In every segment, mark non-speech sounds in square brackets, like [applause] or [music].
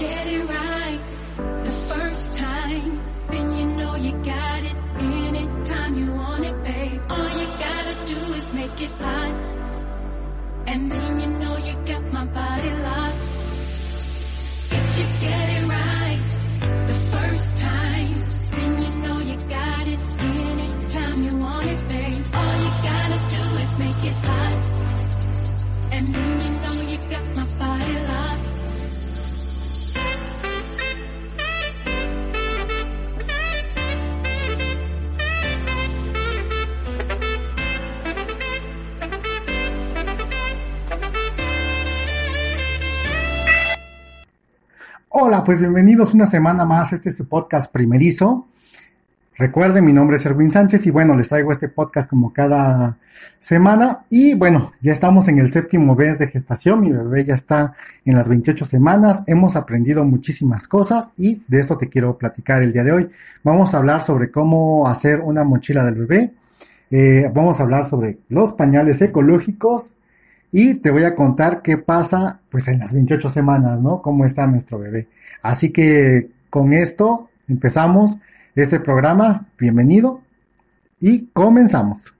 get it right the first time, then you know you got it. Anytime you want it, babe. All you gotta do is make it hot. And then you know pues bienvenidos una semana más este su podcast primerizo. Recuerden, mi nombre es Erwin Sánchez y bueno, les traigo este podcast como cada semana. Y bueno, ya estamos en el séptimo mes de gestación, mi bebé ya está en las 28 semanas, hemos aprendido muchísimas cosas y de esto te quiero platicar el día de hoy. Vamos a hablar sobre cómo hacer una mochila del bebé, eh, vamos a hablar sobre los pañales ecológicos y te voy a contar qué pasa pues en las 28 semanas, ¿no? Cómo está nuestro bebé. Así que con esto empezamos este programa. Bienvenido y comenzamos.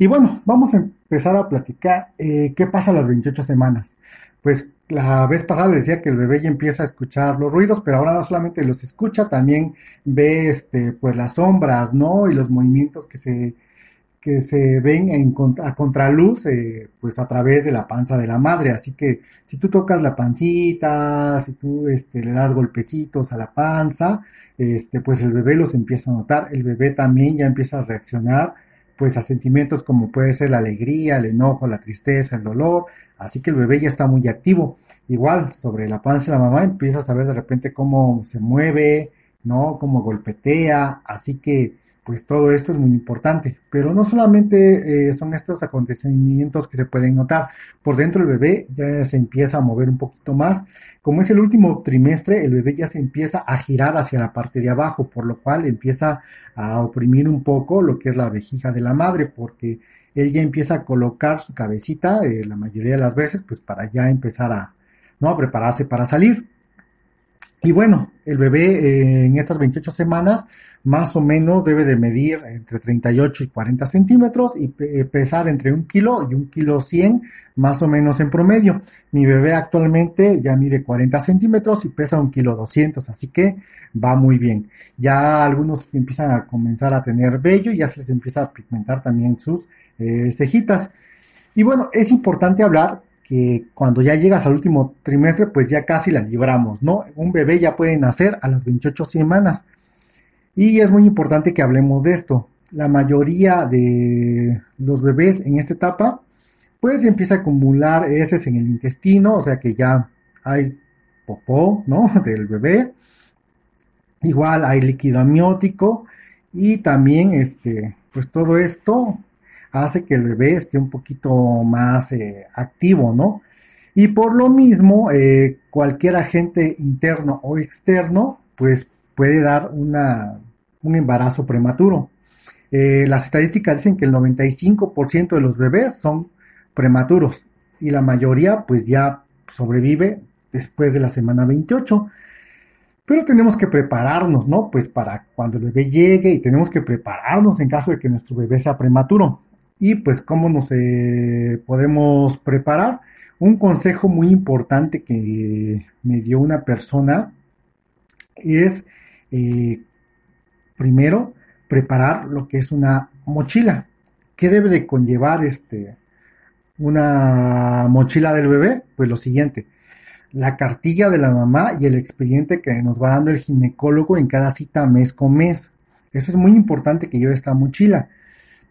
Y bueno, vamos a empezar a platicar eh, qué pasa las 28 semanas. Pues la vez pasada decía que el bebé ya empieza a escuchar los ruidos, pero ahora no solamente los escucha, también ve este, pues las sombras, ¿no? Y los movimientos que se, que se ven en, a contraluz, eh, pues a través de la panza de la madre. Así que si tú tocas la pancita, si tú este, le das golpecitos a la panza, este, pues el bebé los empieza a notar. El bebé también ya empieza a reaccionar pues a sentimientos como puede ser la alegría, el enojo, la tristeza, el dolor, así que el bebé ya está muy activo. Igual, sobre la panza la mamá empiezas a ver de repente cómo se mueve, ¿no? Cómo golpetea, así que pues todo esto es muy importante. Pero no solamente eh, son estos acontecimientos que se pueden notar. Por dentro el bebé ya se empieza a mover un poquito más. Como es el último trimestre, el bebé ya se empieza a girar hacia la parte de abajo, por lo cual empieza a oprimir un poco lo que es la vejiga de la madre, porque él ya empieza a colocar su cabecita, eh, la mayoría de las veces, pues para ya empezar a, ¿no? a prepararse para salir. Y bueno, el bebé eh, en estas 28 semanas más o menos debe de medir entre 38 y 40 centímetros y eh, pesar entre un kilo y un kilo 100 más o menos en promedio. Mi bebé actualmente ya mide 40 centímetros y pesa un kilo 200, así que va muy bien. Ya algunos empiezan a comenzar a tener vello y ya se les empieza a pigmentar también sus eh, cejitas. Y bueno, es importante hablar que cuando ya llegas al último trimestre, pues ya casi la libramos, ¿no? Un bebé ya puede nacer a las 28 semanas. Y es muy importante que hablemos de esto. La mayoría de los bebés en esta etapa, pues empieza a acumular heces en el intestino, o sea que ya hay popó, ¿no? [laughs] Del bebé. Igual hay líquido amniótico y también, este, pues todo esto hace que el bebé esté un poquito más eh, activo, ¿no? Y por lo mismo, eh, cualquier agente interno o externo, pues puede dar una, un embarazo prematuro. Eh, las estadísticas dicen que el 95% de los bebés son prematuros y la mayoría pues ya sobrevive después de la semana 28. Pero tenemos que prepararnos, ¿no? Pues para cuando el bebé llegue y tenemos que prepararnos en caso de que nuestro bebé sea prematuro. Y pues cómo nos eh, podemos preparar. Un consejo muy importante que me dio una persona es eh, primero preparar lo que es una mochila. ¿Qué debe de conllevar este una mochila del bebé? Pues lo siguiente, la cartilla de la mamá y el expediente que nos va dando el ginecólogo en cada cita mes con mes. Eso es muy importante que lleve esta mochila.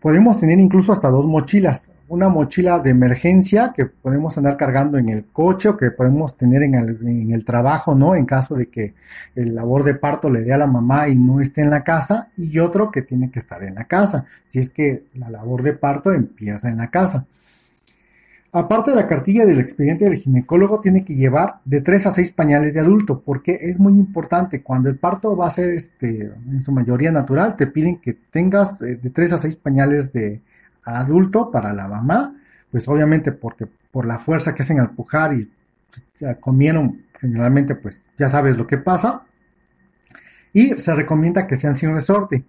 Podemos tener incluso hasta dos mochilas. Una mochila de emergencia que podemos andar cargando en el coche o que podemos tener en el, en el trabajo, ¿no? En caso de que el labor de parto le dé a la mamá y no esté en la casa. Y otro que tiene que estar en la casa. Si es que la labor de parto empieza en la casa. Aparte de la cartilla del expediente del ginecólogo, tiene que llevar de 3 a 6 pañales de adulto, porque es muy importante. Cuando el parto va a ser este, en su mayoría natural, te piden que tengas de 3 a 6 pañales de adulto para la mamá, pues obviamente porque por la fuerza que hacen al pujar y ya comieron, generalmente pues ya sabes lo que pasa. Y se recomienda que sean sin resorte.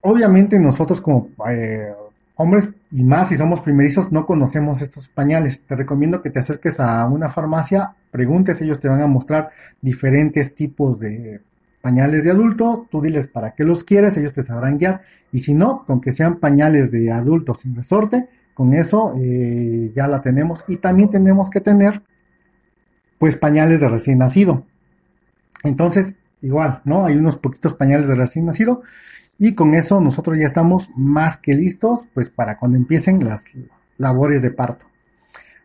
Obviamente nosotros como eh, hombres y más si somos primerizos no conocemos estos pañales. Te recomiendo que te acerques a una farmacia, preguntes, ellos te van a mostrar diferentes tipos de pañales de adulto, tú diles para qué los quieres, ellos te sabrán guiar. Y si no, con que sean pañales de adulto sin resorte, con eso eh, ya la tenemos. Y también tenemos que tener, pues, pañales de recién nacido. Entonces, igual, ¿no? Hay unos poquitos pañales de recién nacido y con eso nosotros ya estamos más que listos, pues para cuando empiecen las labores de parto.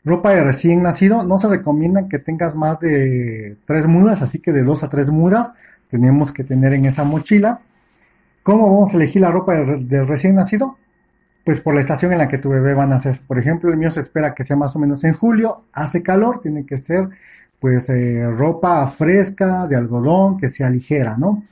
Ropa de recién nacido, no se recomienda que tengas más de tres mudas, así que de dos a tres mudas tenemos que tener en esa mochila. ¿Cómo vamos a elegir la ropa de, recién nacido? Pues por la estación en la que tu bebé va a nacer. Por ejemplo, el mío se espera que sea más o menos en julio, hace calor, tiene que ser pues eh, ropa fresca, de algodón, que sea ligera, ¿no?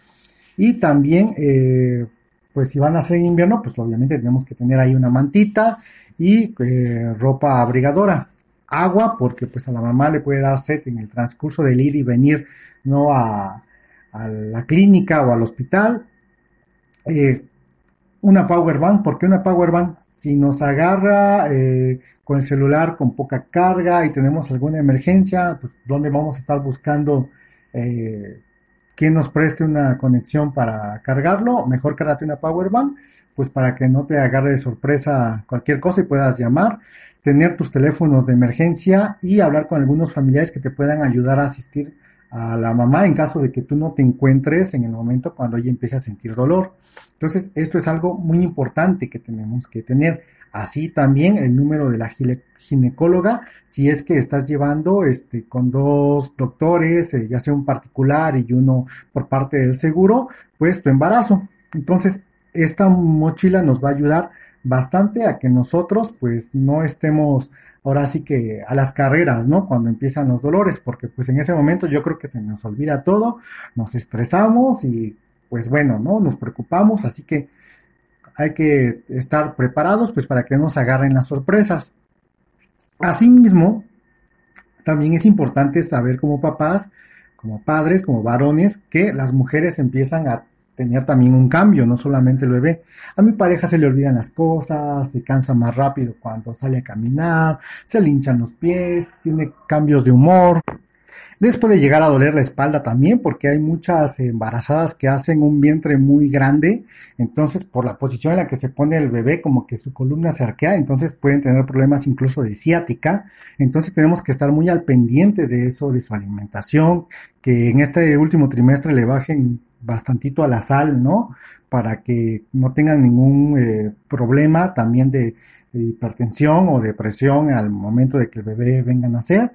Y también, eh, pues si van a ser invierno, pues obviamente tenemos que tener ahí una mantita y eh, ropa abrigadora. Agua, porque pues a la mamá le puede dar sed en el transcurso del ir y venir, ¿no? A, la clínica o al hospital. Eh, una power bank, porque una power bank, si nos agarra con el celular con poca carga y tenemos alguna emergencia, pues dónde vamos a estar buscando quien nos preste una conexión para cargarlo, mejor cárgate una power bank, pues para que no te agarre de sorpresa cualquier cosa y puedas llamar, tener tus teléfonos de emergencia y hablar con algunos familiares que te puedan ayudar a asistir a la mamá en caso de que tú no te encuentres en el momento cuando ella empiece a sentir dolor. Entonces, esto es algo muy importante que tenemos que tener. Así también el número de la ginecóloga, si es que estás llevando este con dos doctores, eh, ya sea un particular y uno por parte del seguro, pues tu embarazo. Entonces, esta mochila nos va a ayudar bastante a que nosotros pues no estemos ahora sí que a las carreras, ¿no? Cuando empiezan los dolores, porque pues en ese momento yo creo que se nos olvida todo, nos estresamos y pues bueno, ¿no? Nos preocupamos, así que hay que estar preparados pues para que nos agarren las sorpresas. Asimismo, también es importante saber como papás, como padres, como varones, que las mujeres empiezan a tener también un cambio, no solamente el bebé. A mi pareja se le olvidan las cosas, se cansa más rápido cuando sale a caminar, se le hinchan los pies, tiene cambios de humor. Les puede llegar a doler la espalda también porque hay muchas embarazadas que hacen un vientre muy grande, entonces por la posición en la que se pone el bebé como que su columna se arquea, entonces pueden tener problemas incluso de ciática, entonces tenemos que estar muy al pendiente de eso, de su alimentación, que en este último trimestre le bajen bastantito a la sal, ¿no? Para que no tengan ningún eh, problema también de, hipertensión o de presión al momento de que el bebé venga a nacer.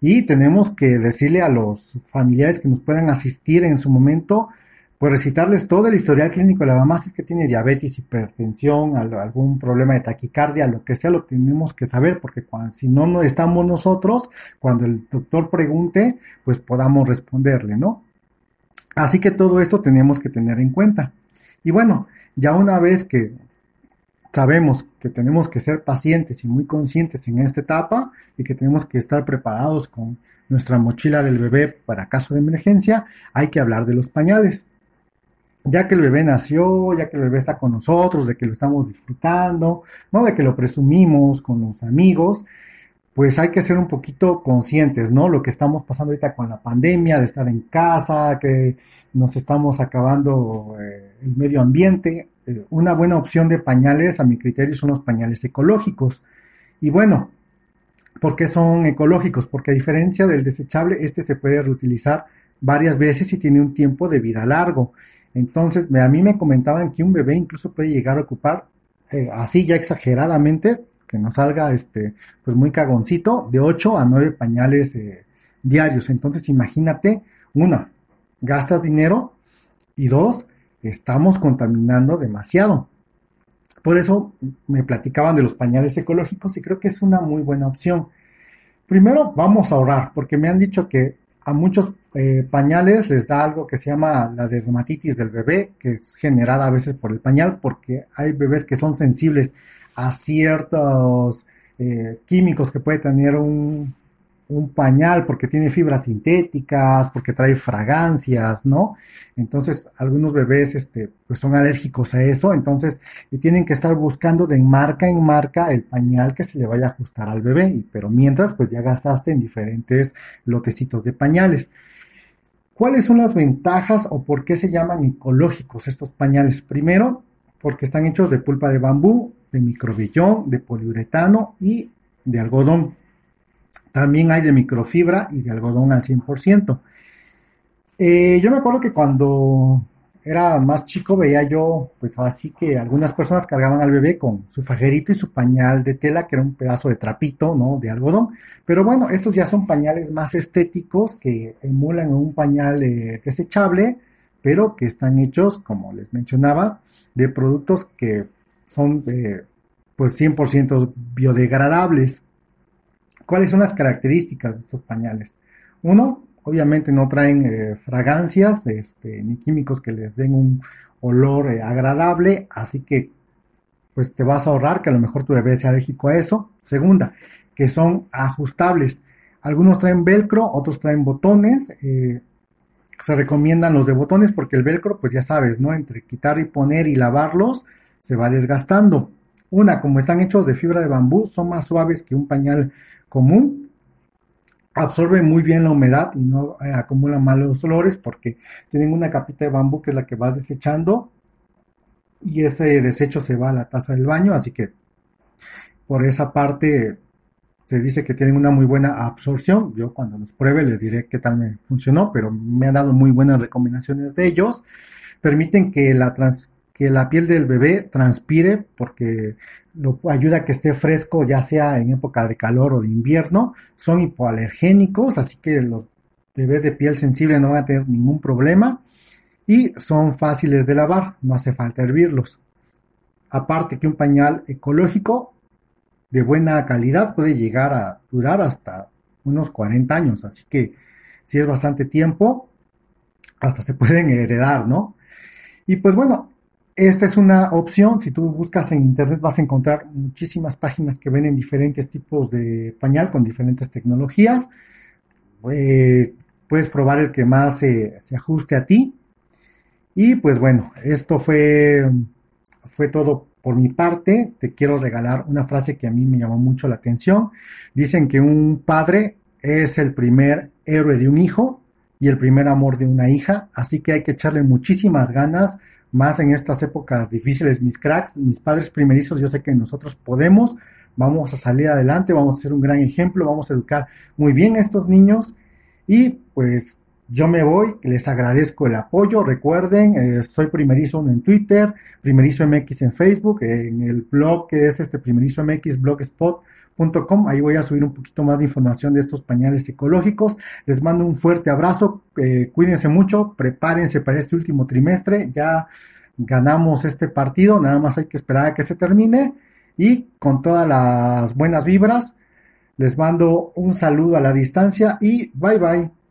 Y tenemos que decirle a los familiares que nos puedan asistir en su momento, pues recitarles todo el historial clínico de la mamá, si es que tiene diabetes, hipertensión, algún problema de taquicardia, lo que sea, lo tenemos que saber, porque cuando, si no, no estamos nosotros, cuando el doctor pregunte, pues podamos responderle, ¿no? Así que todo esto tenemos que tener en cuenta. Y bueno, ya una vez que sabemos que tenemos que ser pacientes y muy conscientes en esta etapa y que tenemos que estar preparados con nuestra mochila del bebé para caso de emergencia, hay que hablar de los pañales. Ya que el bebé nació, ya que el bebé está con nosotros, de que lo estamos disfrutando, no de que lo presumimos con los amigos, pues hay que ser un poquito conscientes, ¿no? Lo que estamos pasando ahorita con la pandemia, de estar en casa, que nos estamos acabando eh, el medio ambiente. Eh, una buena opción de pañales, a mi criterio, son los pañales ecológicos. Y bueno, ¿por qué son ecológicos? Porque a diferencia del desechable, este se puede reutilizar varias veces y tiene un tiempo de vida largo. Entonces, a mí me comentaban que un bebé incluso puede llegar a ocupar, eh, así ya exageradamente, que nos salga este, pues muy cagoncito, de 8 a 9 pañales eh, diarios. Entonces imagínate, una, gastas dinero y dos, estamos contaminando demasiado. Por eso me platicaban de los pañales ecológicos y creo que es una muy buena opción. Primero, vamos a ahorrar, porque me han dicho que a muchos eh, pañales les da algo que se llama la dermatitis del bebé, que es generada a veces por el pañal, porque hay bebés que son sensibles a ciertos eh, químicos que puede tener un, un pañal porque tiene fibras sintéticas, porque trae fragancias, ¿no? Entonces, algunos bebés, este, pues son alérgicos a eso, entonces tienen que estar buscando de marca en marca el pañal que se le vaya a ajustar al bebé, pero mientras, pues ya gastaste en diferentes lotecitos de pañales. ¿Cuáles son las ventajas o por qué se llaman ecológicos estos pañales? Primero, porque están hechos de pulpa de bambú, de microbillón, de poliuretano y de algodón. También hay de microfibra y de algodón al 100%. Eh, yo me acuerdo que cuando era más chico veía yo, pues así que algunas personas cargaban al bebé con su fajerito y su pañal de tela, que era un pedazo de trapito, ¿no? De algodón. Pero bueno, estos ya son pañales más estéticos que emulan un pañal eh, desechable, pero que están hechos, como les mencionaba, de productos que son, eh, pues 100% biodegradables. ¿Cuáles son las características de estos pañales? Uno, obviamente no traen eh, fragancias este, ni químicos que les den un olor eh, agradable, así que pues te vas a ahorrar que a lo mejor tu bebé sea alérgico a eso. Segunda, que son ajustables. Algunos traen velcro, otros traen botones. Eh, se recomiendan los de botones porque el velcro, pues ya sabes, ¿no? Entre quitar y poner y lavarlos, se va desgastando. Una, como están hechos de fibra de bambú, son más suaves que un pañal común, absorbe muy bien la humedad y no eh, acumula malos olores porque tienen una capita de bambú que es la que vas desechando y ese desecho se va a la taza del baño, así que por esa parte se dice que tienen una muy buena absorción. Yo cuando los pruebe les diré qué tal me funcionó, pero me han dado muy buenas recomendaciones de ellos. Permiten que la, que la piel del bebé transpire porque lo ayuda a que esté fresco ya sea en época de calor o de invierno. Son hipoalergénicos, así que los bebés de piel sensible no van a tener ningún problema y son fáciles de lavar, no hace falta hervirlos. Aparte que un pañal ecológico de buena calidad puede llegar a durar hasta unos 40 años, así que si es bastante tiempo, hasta se pueden [laughs] heredar, ¿no? Y pues bueno, esta es una opción. Si tú buscas en internet vas a encontrar muchísimas páginas que venden diferentes tipos de pañal con diferentes tecnologías. Eh, puedes probar el que más se ajuste a ti. Y pues bueno, esto fue, fue todo por mi parte. Te quiero regalar una frase que a mí me llamó mucho la atención. Dicen que un padre es el primer héroe de un hijo y el primer amor de una hija. Así que hay que echarle muchísimas ganas más en estas épocas difíciles, mis cracks, mis padres primerizos, yo sé que nosotros podemos, vamos a salir adelante, vamos a ser un gran ejemplo, vamos a educar muy bien a estos niños y pues yo me voy, les agradezco el apoyo, recuerden, eh, soy primerizo en Twitter, primerizo MX en Facebook, en el blog que es este primerizo MX blogspot.com, ahí voy a subir un poquito más de información de estos pañales ecológicos, les mando un fuerte abrazo, eh, cuídense mucho, prepárense para este último trimestre, ya ganamos este partido, nada más hay que esperar a que se termine. Y con todas las buenas vibras, les mando un saludo a la distancia y bye bye.